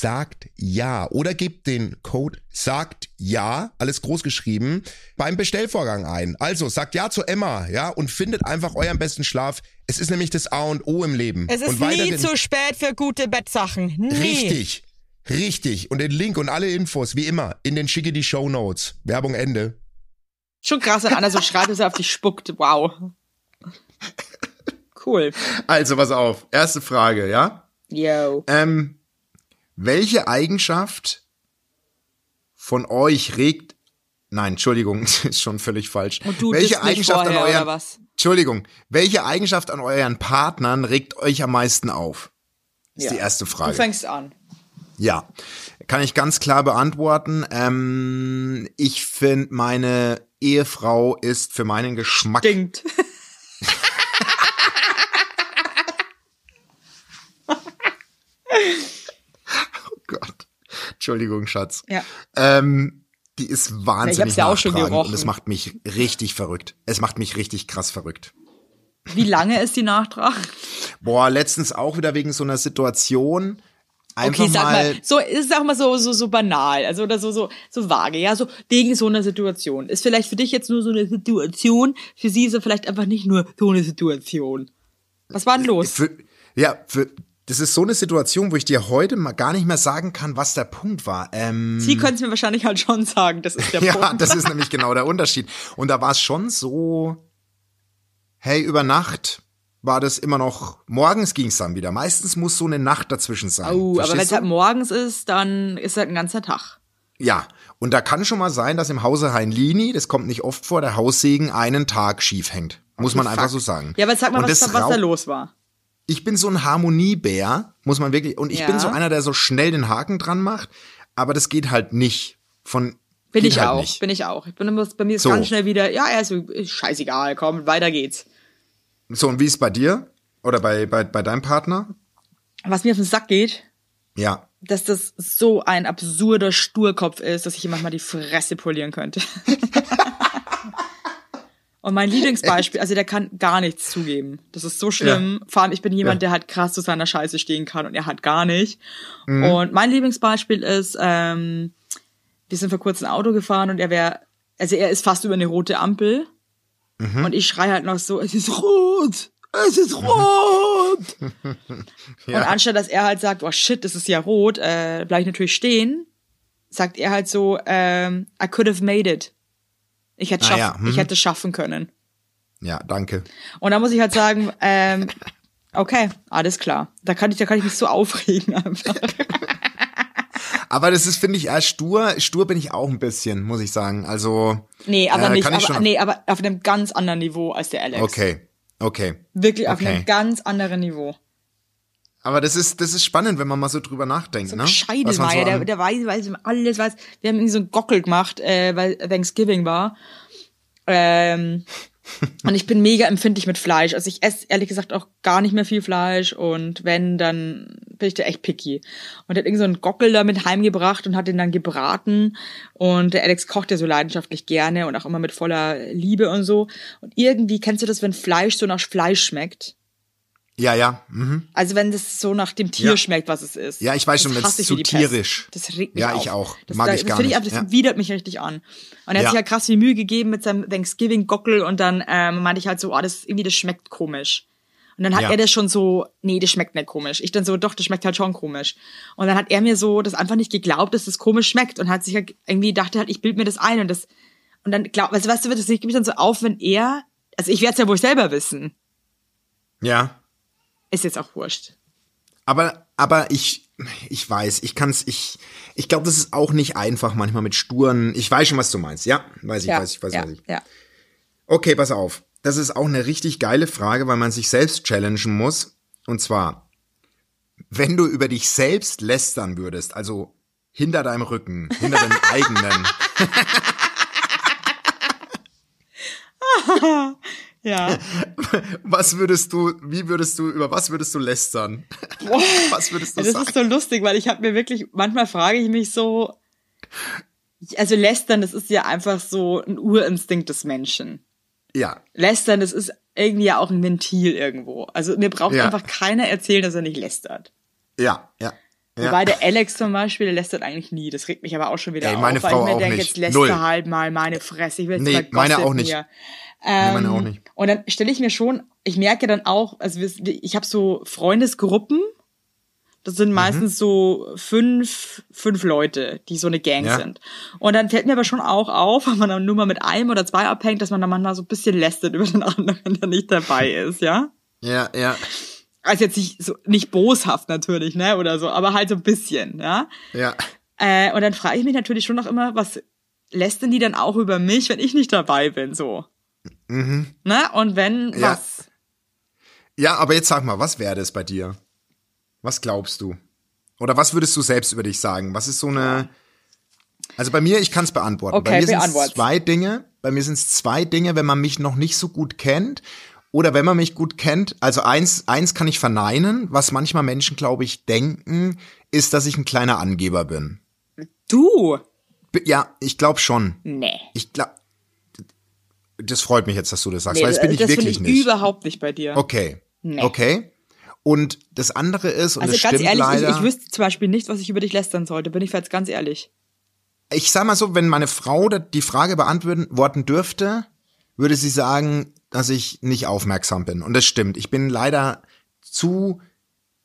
sagt ja oder gebt den Code sagt ja, alles groß geschrieben, beim Bestellvorgang ein. Also sagt ja zu Emma, ja, und findet einfach euren besten Schlaf. Es ist nämlich das A und O im Leben. Es ist und nie zu spät für gute Bettsachen. Nie. Richtig. Richtig. Und den Link und alle Infos, wie immer, in den schicke die Show Notes. Werbung Ende. Schon krass, wenn einer so schreibt, dass er auf dich spuckt. Wow. Cool. Also, pass auf. Erste Frage, ja? Yo. Ähm, welche Eigenschaft von euch regt. Nein, Entschuldigung, das ist schon völlig falsch. Und du welche Eigenschaft vorher, an euren, oder was? Entschuldigung, welche Eigenschaft an euren Partnern regt euch am meisten auf? Ist Ja. die erste Du Frage. fängst an. Ja, kann ich ganz klar beantworten. Ähm, ich finde, meine Ehefrau ist für meinen Geschmack. Stinkt. Oh Gott. Entschuldigung, Schatz. Ja. Ähm, die ist wahnsinnig ja auch schon gerochen. und es macht mich richtig verrückt. Es macht mich richtig krass verrückt. Wie lange ist die Nachtrag? Boah, letztens auch wieder wegen so einer Situation. Einfach Okay, sag mal, so ist auch mal so so so banal, also oder so so so vage, ja, so wegen so einer Situation. Ist vielleicht für dich jetzt nur so eine Situation, für sie ist es vielleicht einfach nicht nur so eine Situation. Was war denn los? für, ja, für, das ist so eine Situation, wo ich dir heute mal gar nicht mehr sagen kann, was der Punkt war. Ähm, Sie können es mir wahrscheinlich halt schon sagen, das ist der ja, Punkt. das ist nämlich genau der Unterschied. Und da war es schon so, hey, über Nacht war das immer noch, morgens ging es dann wieder. Meistens muss so eine Nacht dazwischen sein. Oh, aber wenn es halt morgens ist, dann ist halt ein ganzer Tag. Ja, und da kann schon mal sein, dass im Hause Heinlini, das kommt nicht oft vor, der Haussegen einen Tag schief hängt. Muss man einfach so sagen. Ja, aber sag mal, Und was, was da los war. Ich bin so ein Harmoniebär, muss man wirklich, und ich Ja. bin so einer, der so schnell den Haken dran macht, aber das geht halt nicht von, Bin ich halt auch, nicht. bin ich auch. Ich bin immer, bei mir ist So. ganz schnell wieder, ja, so, ist scheißegal, komm, weiter geht's. So, und wie ist bei dir? Oder bei, bei, bei deinem Partner? Was mir auf den Sack geht, Ja. dass das so ein absurder Sturkopf ist, dass ich ihm manchmal die Fresse polieren könnte. Und mein Lieblingsbeispiel, also der kann gar nichts zugeben. Das ist so schlimm. Vor allem, ich bin jemand, Ja. der halt krass zu seiner Scheiße stehen kann und er hat gar nicht. Mhm. Und mein Lieblingsbeispiel ist, ähm, wir sind vor kurzem Auto gefahren und er wäre, also er ist fast über eine rote Ampel. Mhm. Und ich schrei halt noch so, es ist rot! Es ist rot! Und anstatt dass er halt sagt, oh shit, das ist ja rot, äh, bleib ich natürlich stehen, sagt er halt so, ähm, I could have made it. Ich hätte Ah, schaffen, ja, mhm. ich hätte es schaffen können. Ja, danke. Und da muss ich halt sagen, ähm, okay, alles klar. Da kann ich, da kann ich mich so aufregen einfach. Aber das ist, finde ich, eher stur. Stur bin ich auch ein bisschen, muss ich sagen. Also. Nee, aber äh, nicht, aber, nee, aber auf einem ganz anderen Niveau als der Alex. Okay. Okay. Wirklich auf Okay. einem ganz anderen Niveau. Aber das ist, das ist spannend, wenn man mal so drüber nachdenkt, So ne? ein man Scheidelmeier, so der, der weiß, weiß alles, weiß. Wir haben irgendwie so einen Gockel gemacht, äh, weil Thanksgiving war. Ähm, und ich bin mega empfindlich mit Fleisch. Also ich esse ehrlich gesagt auch gar nicht mehr viel Fleisch und wenn, dann bin ich da echt picky. Und hat irgend so einen Gockel damit heimgebracht und hat den dann gebraten. Und der Alex kocht ja so leidenschaftlich gerne und auch immer mit voller Liebe und so. Und irgendwie kennst du das, wenn Fleisch so nach Fleisch schmeckt? Ja, ja. Mhm. Also wenn das so nach dem Tier Ja. schmeckt, was es ist. Ja, ich weiß schon, Das hasse ich zu Pest. tierisch. Das regt mich Ja, auf. ich auch. Das, Mag da, ich das gar ich, nicht. ab- das Ja. widert mich richtig an. Und er hat Ja. sich halt krass viel Mühe gegeben mit seinem Thanksgiving-Gockel und dann ähm, meinte ich halt so, oh, das irgendwie, das schmeckt komisch. Und dann hat er das schon so, nee, das schmeckt nicht komisch. Ich dann so, doch, das schmeckt halt schon komisch. Und dann hat er mir so das einfach nicht geglaubt, dass das komisch schmeckt und hat sich halt irgendwie dachte halt, ich bild mir das ein und das und dann glaub, also weißt du, das regt mich dann so auf, wenn er, also ich werde es ja wohl selber wissen. Ja. Ist jetzt auch wurscht. Aber, aber ich, ich weiß, ich kann's, ich, ich glaube, das ist auch nicht einfach manchmal mit Sturen. Ich weiß schon, was du meinst. Ja, weiß ich, ja, weiß ich, weiß, ja, weiß ich. ja. Okay, pass auf. Das ist auch eine richtig geile Frage, weil man sich selbst challengen muss. Und zwar, wenn du über dich selbst lästern würdest, also hinter deinem Rücken, hinter deinem eigenen, Ja. was würdest du, wie würdest du, über was würdest du lästern? Was würdest du das sagen? ist so lustig, weil ich habe mir wirklich, manchmal frage ich mich so, also lästern, das ist ja einfach so ein Urinstinkt des Menschen. ja, Lästern, das ist irgendwie ja auch ein Ventil irgendwo. Also mir braucht Ja. einfach keiner erzählen, dass er nicht lästert. ja, ja. Ja. Wobei der Alex zum Beispiel, der lästert eigentlich nie. Das regt mich aber auch schon wieder Ey, auf, meine weil Frau ich mir denke, jetzt läster Null. halt mal meine Fresse. Ich will jetzt Nee, mal meine auch nicht. Hier. Nee, meine Ähm, auch nicht. Und dann stelle ich mir schon, ich merke dann auch, also ich habe so Freundesgruppen, das Mhm. sind meistens so fünf, fünf Leute, die so eine Gang Ja. sind. Und dann fällt mir aber schon auch auf, wenn man dann nur mal mit einem oder zwei abhängt, dass man dann manchmal so ein bisschen lästert über den anderen, der nicht dabei ist, ja? Ja, ja, Also jetzt nicht so, nicht boshaft natürlich, ne, oder so, aber halt so ein bisschen, ja? ja. Äh, und dann frage ich mich natürlich schon noch immer, was lästern die dann auch über mich, wenn ich nicht dabei bin, so? Ne? Und wenn, Mhm. Ja. was? Ja, aber jetzt sag mal, was wäre das bei dir? Was glaubst du? Oder was würdest du selbst über dich sagen? Was ist so eine. Also bei mir, ich kann es beantworten. Okay, bei mir sind zwei Dinge. Bei mir sind es zwei Dinge, wenn man mich noch nicht so gut kennt. Oder wenn man mich gut kennt, also eins, eins kann ich verneinen, was manchmal Menschen, glaube ich, denken, ist, dass ich ein kleiner Angeber bin. Du? Ja, ich glaube schon. Nee. Ich glaube, das freut mich jetzt, dass du das sagst, Nee, weil das bin ich das wirklich ich nicht. überhaupt nicht bei dir. Okay. Nee. Okay. Und das andere ist, und Also das ganz stimmt ehrlich, ich, leider. ich wüsste zum Beispiel nicht, was ich über dich lästern sollte, bin ich jetzt ganz ehrlich. ich sag mal so, wenn meine Frau die Frage beantworten dürfte, würde sie sagen, dass ich nicht aufmerksam bin. Und das stimmt. Ich bin leider zu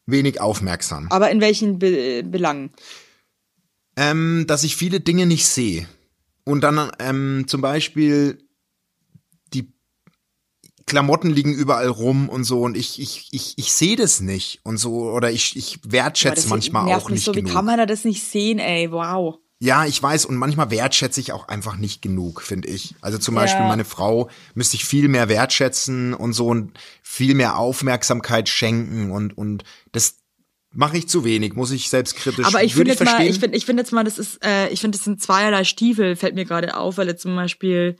wenig aufmerksam. Aber in welchen Be Belangen? Ähm, dass ich viele Dinge nicht sehe. Und dann ähm, zum Beispiel die Klamotten liegen überall rum und so und ich, ich, ich, ich sehe das nicht und so oder ich, ich wertschätze manchmal auch nicht so, genug. Wie kann man da das nicht sehen, ey? Wow. Ja, ich weiß und manchmal wertschätze ich auch einfach nicht genug, finde ich. Also zum Ja. Beispiel meine Frau müsste ich viel mehr wertschätzen und so und viel mehr Aufmerksamkeit schenken und und das mache ich zu wenig, muss ich selbstkritisch. Aber ich finde jetzt mal, verstehen. ich finde, ich finde jetzt mal, das ist, äh, ich finde, das sind zweierlei Stiefel, fällt mir gerade auf, weil jetzt zum Beispiel,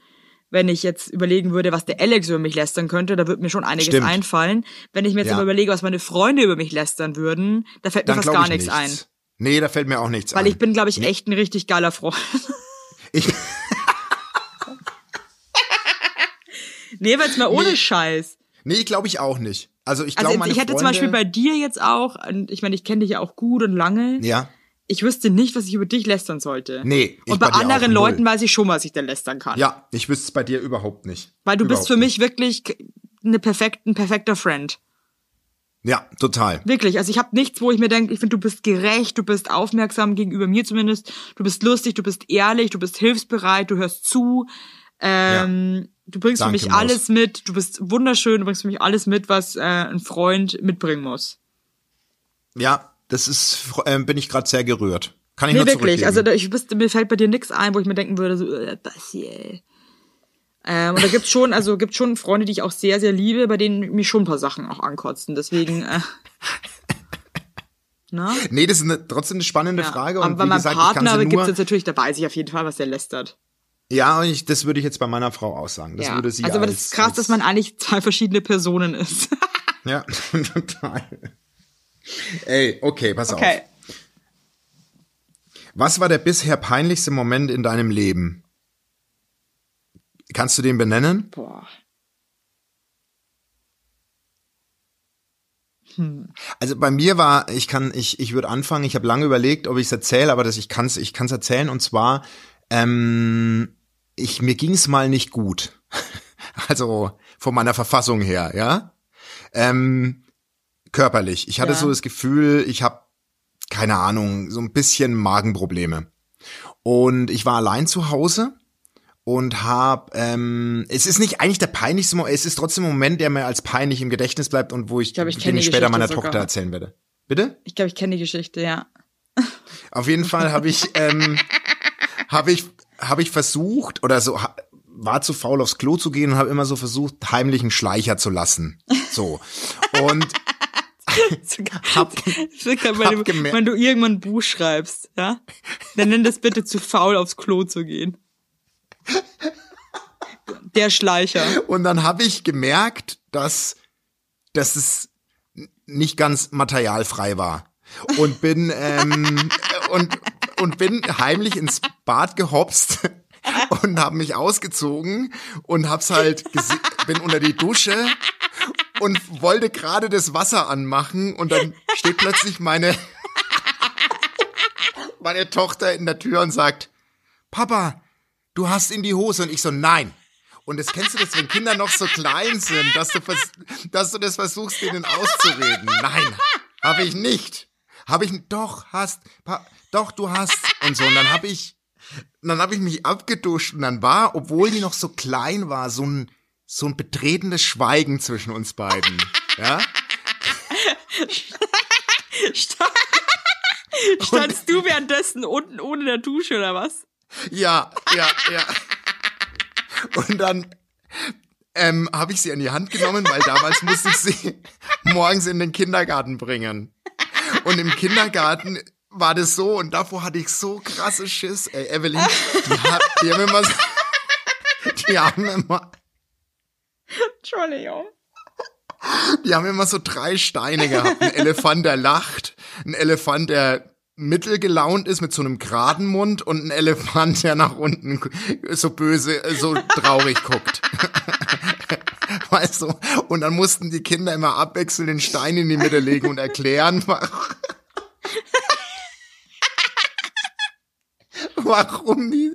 wenn ich jetzt überlegen würde, was der Alex über mich lästern könnte, da würde mir schon einiges Stimmt. einfallen. Wenn ich mir jetzt Ja. aber überlege, was meine Freunde über mich lästern würden, da fällt mir dann fast gar ich nichts nichts. ein. Nee, da fällt mir auch nichts Weil ein. ich bin, glaube ich, echt ein richtig geiler Freund. Ich, nee, weil es mir ohne Scheiß. nee, glaube ich auch nicht. Also ich Also glaube, jetzt, meine ich hätte Freunde, zum Beispiel bei dir jetzt auch, und ich meine, ich kenne dich ja auch gut und lange. Ja. Ich wüsste nicht, was ich über dich lästern sollte. Nee, ich Und bei, bei anderen. Leuten weiß ich schon, was ich da lästern kann. Ja, ich wüsste es bei dir überhaupt nicht. Weil du überhaupt bist für mich wirklich eine perfekt, ein perfekter Friend. Ja, total. Wirklich. Also ich habe nichts, wo ich mir denke, ich finde, du bist gerecht, du bist aufmerksam gegenüber mir zumindest, du bist lustig, du bist ehrlich, du bist hilfsbereit, du hörst zu. Ähm, Du bringst Danke, für mich Maus. alles mit, du bist wunderschön, du bringst für mich alles mit, was äh, ein Freund mitbringen muss. Ja, das ist, äh, bin ich gerade sehr gerührt. Kann ich Nee, nur wirklich. Also ich wüsste, mir fällt bei dir nichts ein, wo ich mir denken würde, so, äh, Bassi, ey. Ähm, und da gibt's schon, also gibt schon Freunde, die ich auch sehr, sehr liebe, bei denen mich schon ein paar Sachen auch ankotzen. Deswegen, äh, na? nee, das ist eine, trotzdem eine spannende Ja. Frage. Aber Und bei wie meinem gesagt, Partner sie gibt's jetzt natürlich, da weiß ich auf jeden Fall, was der lästert. Ja, und ich, das würde ich jetzt bei meiner Frau auch sagen. Das ja. würde sie also, aber als, das ist krass, dass man eigentlich zwei verschiedene Personen ist. Ja, total. Ey, okay, pass auf. okay. Was war der bisher peinlichste Moment in deinem Leben? Kannst du den benennen? Boah. Also bei mir war, ich kann, ich, ich würde anfangen. Ich habe lange überlegt, ob ich es erzähle, aber das, ich kann es, ich kann's erzählen. Und zwar, ähm, ich mir ging es mal nicht gut. Also von meiner Verfassung her, ja. Ähm, körperlich. Ich hatte Ja. so das Gefühl, ich habe keine Ahnung, so ein bisschen Magenprobleme. Und ich war allein zu Hause und hab, ähm, es ist nicht eigentlich der peinlichste Moment, es ist trotzdem ein Moment, der mir als peinlich im Gedächtnis bleibt und wo ich, glaub, ich den ich die später Geschichte meiner sogar. Tochter erzählen werde. Bitte? Ich glaube, ich kenne die Geschichte, ja. Auf jeden Fall habe ich, ähm, habe ich, habe ich versucht oder so, war zu faul aufs Klo zu gehen und habe immer so versucht, heimlich einen Schleicher zu lassen. So. Und hab, Sogar, wenn, hab wenn du irgendwann ein Buch schreibst, ja, dann nenn das bitte zu faul aufs Klo zu gehen. Der Schleicher. und dann habe ich gemerkt, dass, dass es nicht ganz materialfrei war. Und bin, ähm, und, und bin heimlich ins Bad gehopst und habe mich ausgezogen und hab's halt bin unter die Dusche und wollte gerade das Wasser anmachen und dann steht plötzlich meine meine Tochter in der Tür und sagt Papa du hast in die Hose. Und ich so nein. Und das kennst du das wenn Kinder noch so klein sind dass du dass du das versuchst denen auszureden? Nein. Habe ich nicht. Habe ich doch hast doch du hast und so. Und dann habe ich dann habe ich mich abgeduscht. Und dann war, obwohl die noch so klein war, so ein so ein betretenes Schweigen zwischen uns beiden. Ja? Sta- Standst du währenddessen unten ohne der Dusche oder was? Ja, ja, ja. Und dann ähm, habe ich sie an die Hand genommen, weil damals musste ich sie morgens in den Kindergarten bringen. Und im Kindergarten war das so und davor hatte ich so krasse Schiss. Ey, Evelyn, die, hat, die haben immer so, die haben immer, Entschuldigung. die haben immer so drei Steine gehabt. Ein Elefant, der lacht, ein Elefant, der mittelgelaunt ist mit so einem geraden Mund und ein Elefant, der nach unten so böse, äh, so traurig guckt. Weißt du? Und dann mussten die Kinder immer abwechselnd den Stein in die Mitte legen und erklären, wa- warum die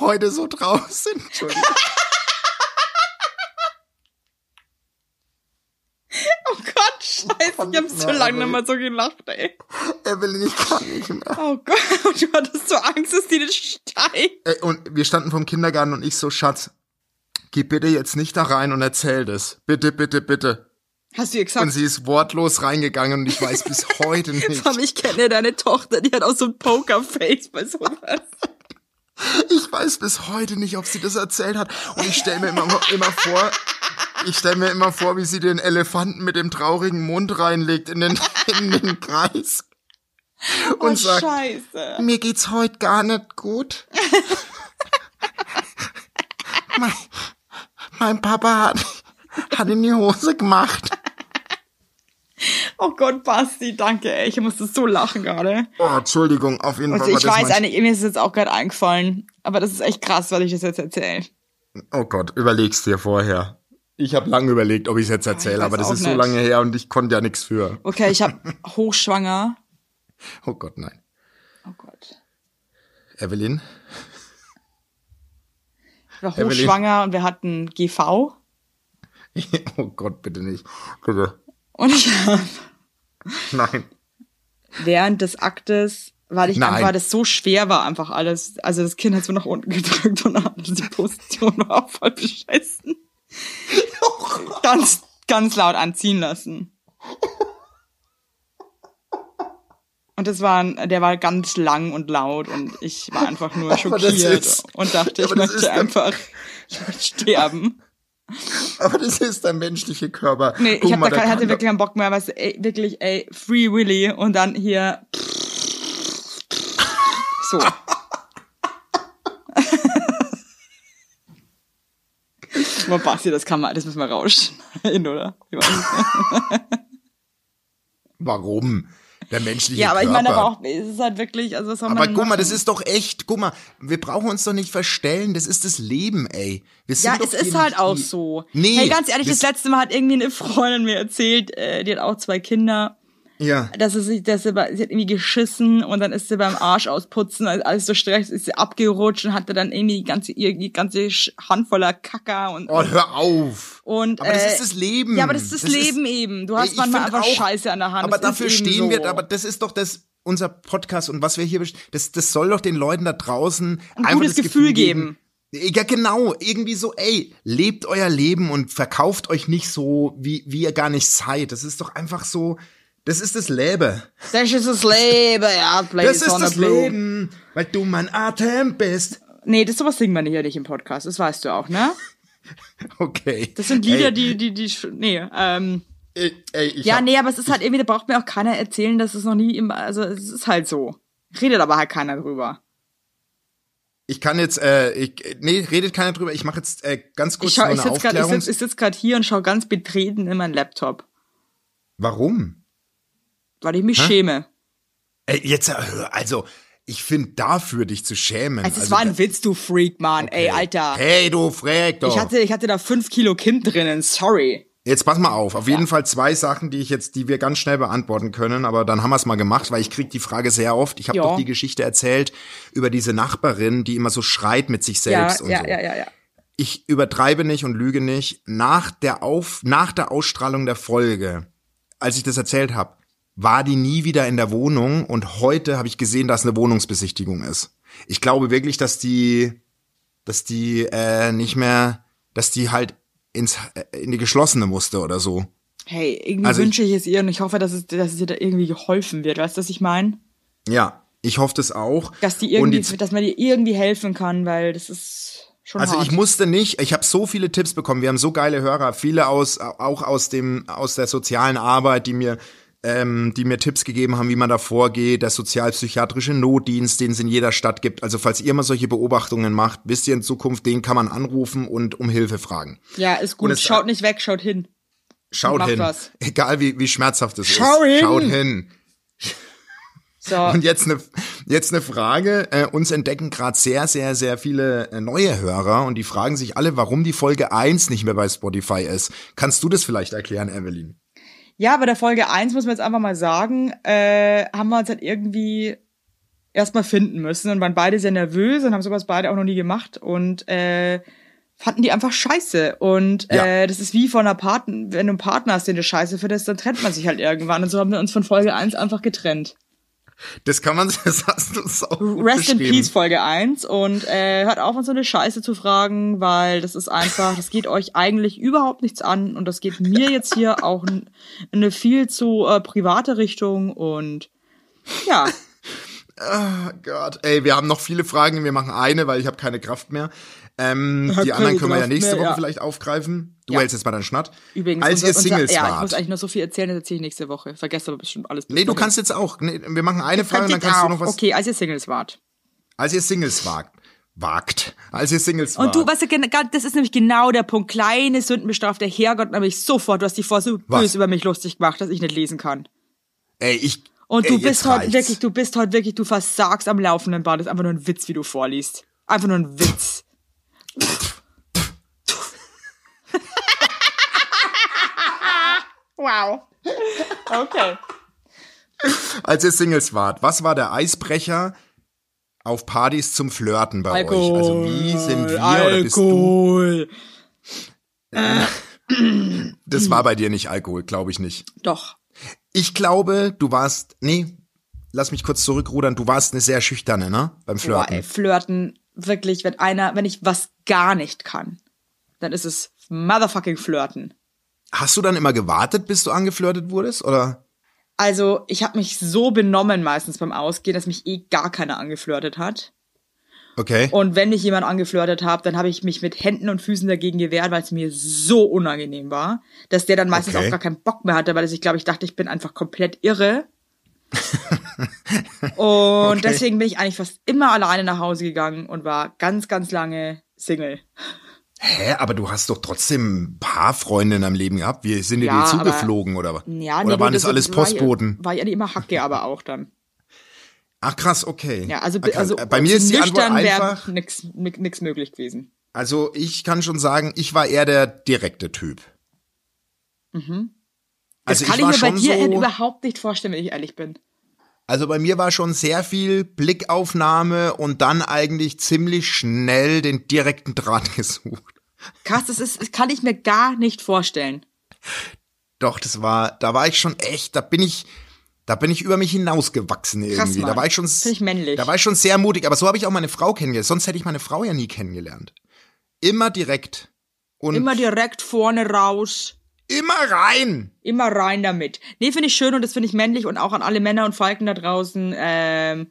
heute so drauf sind. Entschuldigung. Oh Gott, scheiße, ich hab so lange nicht mehr so gelacht, ey. Evelyn, ich kann nicht mehr. Oh Gott, du hattest so Angst, dass die das steigt. Äh, Und wir standen vom Kindergarten und ich so, Schatz, geh bitte jetzt nicht da rein und erzähl das. Bitte, bitte, bitte. Hast du ihr Und gesagt? sie ist wortlos reingegangen und ich weiß bis heute nicht. Komm, ich kenne deine Tochter, die hat auch so ein Pokerface bei sowas. Ich weiß bis heute nicht, ob sie das erzählt hat. Und ich stelle mir immer, immer vor, ich stelle mir immer vor, wie sie den Elefanten mit dem traurigen Mund reinlegt in den, in den Kreis. Und oh, sagt, scheiße. mir geht's heute gar nicht gut. mein, mein Papa hat, hat in die Hose gemacht. Oh Gott, Basti, danke, ey. Ich musste so lachen gerade. Oh, Entschuldigung, auf jeden Und Fall war ich weiß eigentlich, mir ist es jetzt auch gerade eingefallen. Aber das ist echt krass, weil ich das jetzt erzähle. Oh Gott, überleg's dir vorher. Ich habe lange überlegt, ob ich es jetzt erzähle, aber das ist so nicht. lange her und ich konnte ja nichts für. Okay, ich habe hochschwanger. Oh Gott, nein. Oh Gott. Evelyn? Ich war Evelyn. hochschwanger und wir hatten GV. Oh Gott, bitte nicht. Bitte. Und ich habe Nein. während des Aktes, weil ich Nein. einfach, das so schwer war, einfach alles. Also das Kind hat so nach unten gedrückt und dann die Position war auch voll beschissen. ganz, ganz laut anziehen lassen. Und das war, ein- der war ganz lang und laut und ich war einfach nur schockiert ist- und dachte, ich möchte einfach ich möchte sterben. Aber das ist der menschliche Körper. Nee, Guck ich hab mal, da kein, hatte wirklich keinen Bock mehr, was ey, wirklich, ey, Free Willy und dann hier so. Aber Basti, das kann man, das müssen wir rausschneiden, oder? Warum? Der menschliche Ja, aber ich meine aber auch, es ist halt wirklich, also was soll man Aber guck mal, das ist doch echt, guck mal, wir brauchen uns doch nicht verstellen, das ist das Leben, ey. Wir sind Ja, es ist halt auch so. Nee. Hey, ganz ehrlich, das das- letzte Mal hat irgendwie eine Freundin mir erzählt, äh, die hat auch zwei Kinder, Ja. dass sie sich, dass sie, bei, sie hat irgendwie geschissen und dann ist sie beim Arsch ausputzen, als alles so stress, ist sie abgerutscht und hatte dann irgendwie die ganze, die ganze Hand voller Kacker und, Oh, hör auf. und, aber das äh, ist das Leben. Ja, aber das ist das, Leben eben. Du hast manchmal einfach auch- Scheiße an der Hand. Aber Das dafür ist stehen so. wir, aber das ist doch das, unser Podcast und was wir hier, das, das soll doch den Leuten da draußen Ein einfach gutes das Gefühl geben. Ja, genau, irgendwie so, ey, lebt euer Leben und verkauft euch nicht so, wie, wie ihr gar nicht seid. Das ist doch einfach so, das ist das Leben. Das ist das Leben, ja. Play Das ist das Blue. Leben, weil du mein Atem bist. Nee, das sowas singen wir nicht, ja nicht im Podcast, das weißt du auch, ne? Okay. Das sind Lieder, ey, die, die, die, nee, ähm, Ey, ey, ja, hab, nee, aber es ist halt irgendwie, da braucht mir auch keiner erzählen, dass es noch nie im, also es ist halt so. Redet aber halt keiner drüber. ich kann jetzt, äh, ich, nee, redet keiner drüber. Ich mache jetzt äh, ganz kurz Ich, schau, nur ich eine sitze gerade ich Aufklärung. sitz, ich sitz grad hier und schau ganz betreten in meinen Laptop, Warum? Weil ich mich schäme. Ey, jetzt, äh, also, ich finde dafür dich zu schämen. Also, es also, war ein Witz, du Freak, Mann. Ey, Alter. Hey, du Freak doch. Ich hatte, ich hatte da fünf Kilo Kind drinnen, sorry. Jetzt pass mal auf. Auf jeden Fall zwei Sachen, die ich jetzt, die wir ganz schnell beantworten können. Aber dann haben wir es mal gemacht, weil ich krieg die Frage sehr oft. Ich habe Ja. doch die Geschichte erzählt über diese Nachbarin, die immer so schreit mit sich Ja, selbst und ja, so. ja, ja, ja. Ich übertreibe nicht und lüge nicht. Nach der Auf, nach der Ausstrahlung der Folge, als ich das erzählt habe, war die nie wieder in der Wohnung und heute habe ich gesehen, dass eine Wohnungsbesichtigung ist. Ich glaube wirklich, dass die, dass die äh, nicht mehr, dass die halt ins äh, in die geschlossene musste oder so. Hey, irgendwie Also ich- wünsche ich es ihr und ich hoffe, dass es, dass es ihr da irgendwie geholfen wird. Weißt du, was ich meine? Ja, ich hoffe das auch. Dass die irgendwie, die- dass man ihr irgendwie helfen kann, weil das ist schon Also hart. ich musste nicht, ich habe so viele Tipps bekommen. Wir haben so geile Hörer, viele aus auch aus dem aus der sozialen Arbeit, die mir ähm, die mir Tipps gegeben haben, wie man da vorgeht, der sozialpsychiatrische Notdienst, den es in jeder Stadt gibt. Also falls ihr mal solche Beobachtungen macht, wisst ihr in Zukunft, den kann man anrufen und um Hilfe fragen. ja, ist gut. es- Schaut nicht weg, schaut hin. Schaut hin, was. egal wie, wie schmerzhaft es Schau ist. hin. Schaut hin. So. Und jetzt eine jetzt eine Frage. Äh, uns entdecken gerade sehr, sehr, sehr viele äh, neue Hörer und die fragen sich alle, warum die Folge 1 nicht mehr bei Spotify ist. Kannst du das vielleicht erklären, Evelyn? Ja, bei der Folge 1 muss man jetzt einfach mal sagen, äh, haben wir uns halt irgendwie erstmal finden müssen und waren beide sehr nervös und haben sowas beide auch noch nie gemacht und äh, fanden die einfach scheiße. Und Ja. äh, das ist wie von einer Partner, wenn du einen Partner hast, den du scheiße findest, dann trennt man sich halt irgendwann. Und so haben wir uns von Folge 1 einfach getrennt. Das kann man, das hast du gut Rest in. Peace Folge 1 und äh, hört auf, uns so eine Scheiße zu fragen, weil das ist einfach, das geht euch eigentlich überhaupt nichts an. Und das geht mir jetzt hier auch in in eine viel zu äh, private Richtung. Und ja, Oh Gott, ey, wir haben noch viele Fragen. Wir machen eine, weil ich habe keine Kraft mehr. Ähm, die anderen können wir ja nächste mehr, Woche ja. vielleicht aufgreifen. Du Ja. hältst jetzt mal deinen Schnatt. übrigens. Als unser, ihr Singles unser, ja, ich wart. muss eigentlich noch so viel erzählen, das erzähle ich nächste Woche. Vergesst aber bestimmt alles. Nee, du kannst jetzt auch. Nee, wir machen eine Frage und dann kannst du auch. noch was. Okay, als ihr Singles wart. Als ihr Singles wagt. Wagt. Als ihr Singles wart. Und du, weißt du, das ist nämlich genau der Punkt. Kleine Sünden bestraft der Herrgott nämlich sofort. Du hast dich vor so Was? böse über mich lustig gemacht, dass ich nicht lesen kann. Ey, ich. Und du jetzt bist heute wirklich, du bist heute wirklich, du versagst am laufenden Band. Das ist einfach nur ein Witz, wie du vorliest. Einfach nur ein Witz. wow. Okay. Als ihr Singles wart, was war der Eisbrecher auf Partys zum Flirten bei euch? Also wie sind wir oder bist du? Alkohol. Das war bei dir nicht Alkohol, glaube ich nicht. Doch. Ich glaube, du warst, nee, lass mich kurz zurückrudern, du warst eine sehr schüchterne, ne? Beim Boah, Flirten. ey, flirten, wirklich, wenn einer, wenn ich was gar nicht kann, dann ist es motherfucking flirten. Hast du dann immer gewartet, bis du angeflirtet wurdest, oder? Also, ich habe mich so benommen meistens beim Ausgehen, dass mich eh gar keiner angeflirtet hat. Okay. Und wenn ich jemand angeflirtet habe, dann habe ich mich mit Händen und Füßen dagegen gewehrt, weil es mir so unangenehm war, dass der dann meistens Okay. auch gar keinen Bock mehr hatte, weil ich glaube, ich dachte, ich bin einfach komplett irre. und deswegen bin ich eigentlich fast immer alleine nach Hause gegangen und war ganz, ganz lange Single. Hä, aber du hast doch trotzdem ein paar Freunde in deinem Leben gehabt. Wir sind dir Ja, die aber- zugeflogen, oder was? Ja, oder nee, waren das, das alles Postboten? War ja immer Hacke, aber auch dann. Ach krass, okay. Ja, also, Okay, also bei mir ist die Antwort einfach. nix, nix, möglich gewesen. Also ich kann schon sagen, ich war eher der direkte Typ. Mhm. Das Also kann ich ich, mir bei dir so, überhaupt nicht vorstellen, wenn ich ehrlich bin. Also bei mir war schon sehr viel Blickaufnahme und dann eigentlich ziemlich schnell den direkten Draht gesucht. Krass, das ist, das kann ich mir gar nicht vorstellen. Doch, das war, da war ich schon echt, da bin ich, Da bin ich über mich hinausgewachsen irgendwie. da Mann. war ich schon, ich männlich. da war ich schon sehr mutig. Aber so habe ich auch meine Frau kennengelernt. Sonst hätte ich meine Frau ja nie kennengelernt. Immer direkt und Immer direkt vorne raus. immer rein. Immer rein damit. Nee, finde ich schön und das finde ich männlich und auch an alle Männer und Falken da draußen. Ähm,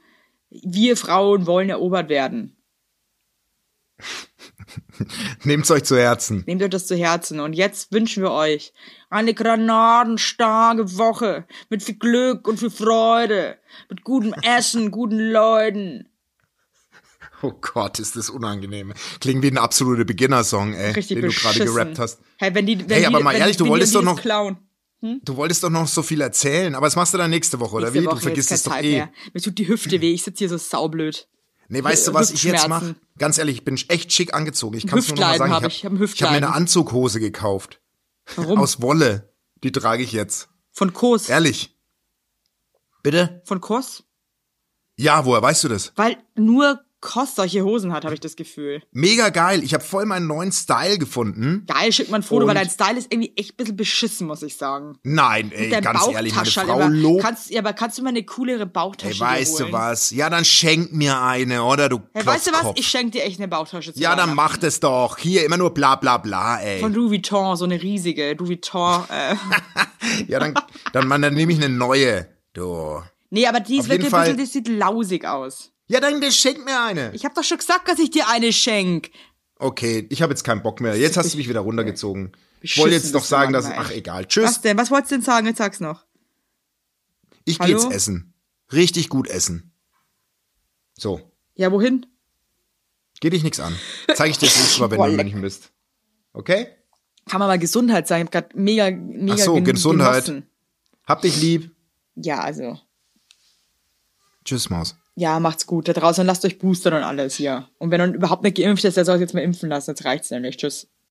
wir Frauen wollen erobert werden. Nehmt's euch zu Herzen. Nehmt euch das zu Herzen. Und jetzt wünschen wir euch eine granatenstarke Woche mit viel Glück und viel Freude, mit gutem Essen, guten Leuten. Oh Gott, ist das unangenehm. Klingt wie ein absoluter Beginner-Song, ey, Richtig den du gerade beschissen. gerappt hast. Hey, wenn die, wenn Hey, die, aber mal wenn, ehrlich, du wolltest die doch noch- klauen. Du wolltest doch noch so viel erzählen, aber das machst du dann nächste Woche, oder Nächste wie? Woche du vergisst es doch keine eh. Zeit mehr. Mir tut die Hüfte weh. Ich sitze hier so saublöd. Nee, weißt du, was ich jetzt mache? Ganz ehrlich, ich bin echt schick angezogen. Ich kann es nur noch mal sagen. hab ich. Ich hab habe mir eine. Anzughose gekauft. Warum? Aus Wolle. Die trage ich jetzt. Von Kos. Ehrlich. Bitte? Von Kos? Ja, woher weißt du das? Weil nur Kos solche Hosen hat, habe ich das Gefühl. Mega geil. Ich habe voll meinen neuen Style gefunden. Geil, schick mal ein Foto, Und- weil dein Style ist irgendwie echt ein bisschen beschissen, muss ich sagen. Nein, ey, ganz ehrlich, meine Bauchtasche, Frau aber lobt. kannst, ja, aber kannst du mal eine coolere Bauchtasche Ey, weißt du was? Ja, dann schenk mir eine, oder du Hey, weißt du was? Ich schenk dir echt eine Bauchtasche zu Ja, dann Weihnachten. mach das doch. Hier immer nur bla bla bla, ey. Von Louis Vuitton, so eine riesige Louis Vuitton. Äh. Ja, dann, dann, Mann, dann nehme ich eine neue. Du. Nee, aber die ist wirklich ein Fall- bisschen, die sieht lausig aus. Ja, dann schenk mir eine. Ich hab doch schon gesagt, dass ich dir eine schenk. Okay, ich habe jetzt keinen Bock mehr. Jetzt hast du mich wieder runtergezogen. Ich wollte jetzt noch sagen, dass ach egal. Was Tschüss. denn? Was wolltest du denn sagen? Jetzt sag's noch. Ich geh Hallo? jetzt essen. Richtig gut essen. So, Ja, wohin? geh dich nichts an. Zeig ich dir das nächste Mal, wenn Boah, du in. München bist. Okay? Kann man mal Gesundheit sagen. Ich hab grad mega, mega Ach so, gen- Gesundheit. genossen. Hab dich lieb. Ja, also. Tschüss, Maus. Ja, macht's gut da draußen. Lasst euch boostern und alles hier. Und wenn ihr überhaupt nicht geimpft ist, der soll sich jetzt mal impfen lassen. Jetzt reicht's nämlich. Tschüss.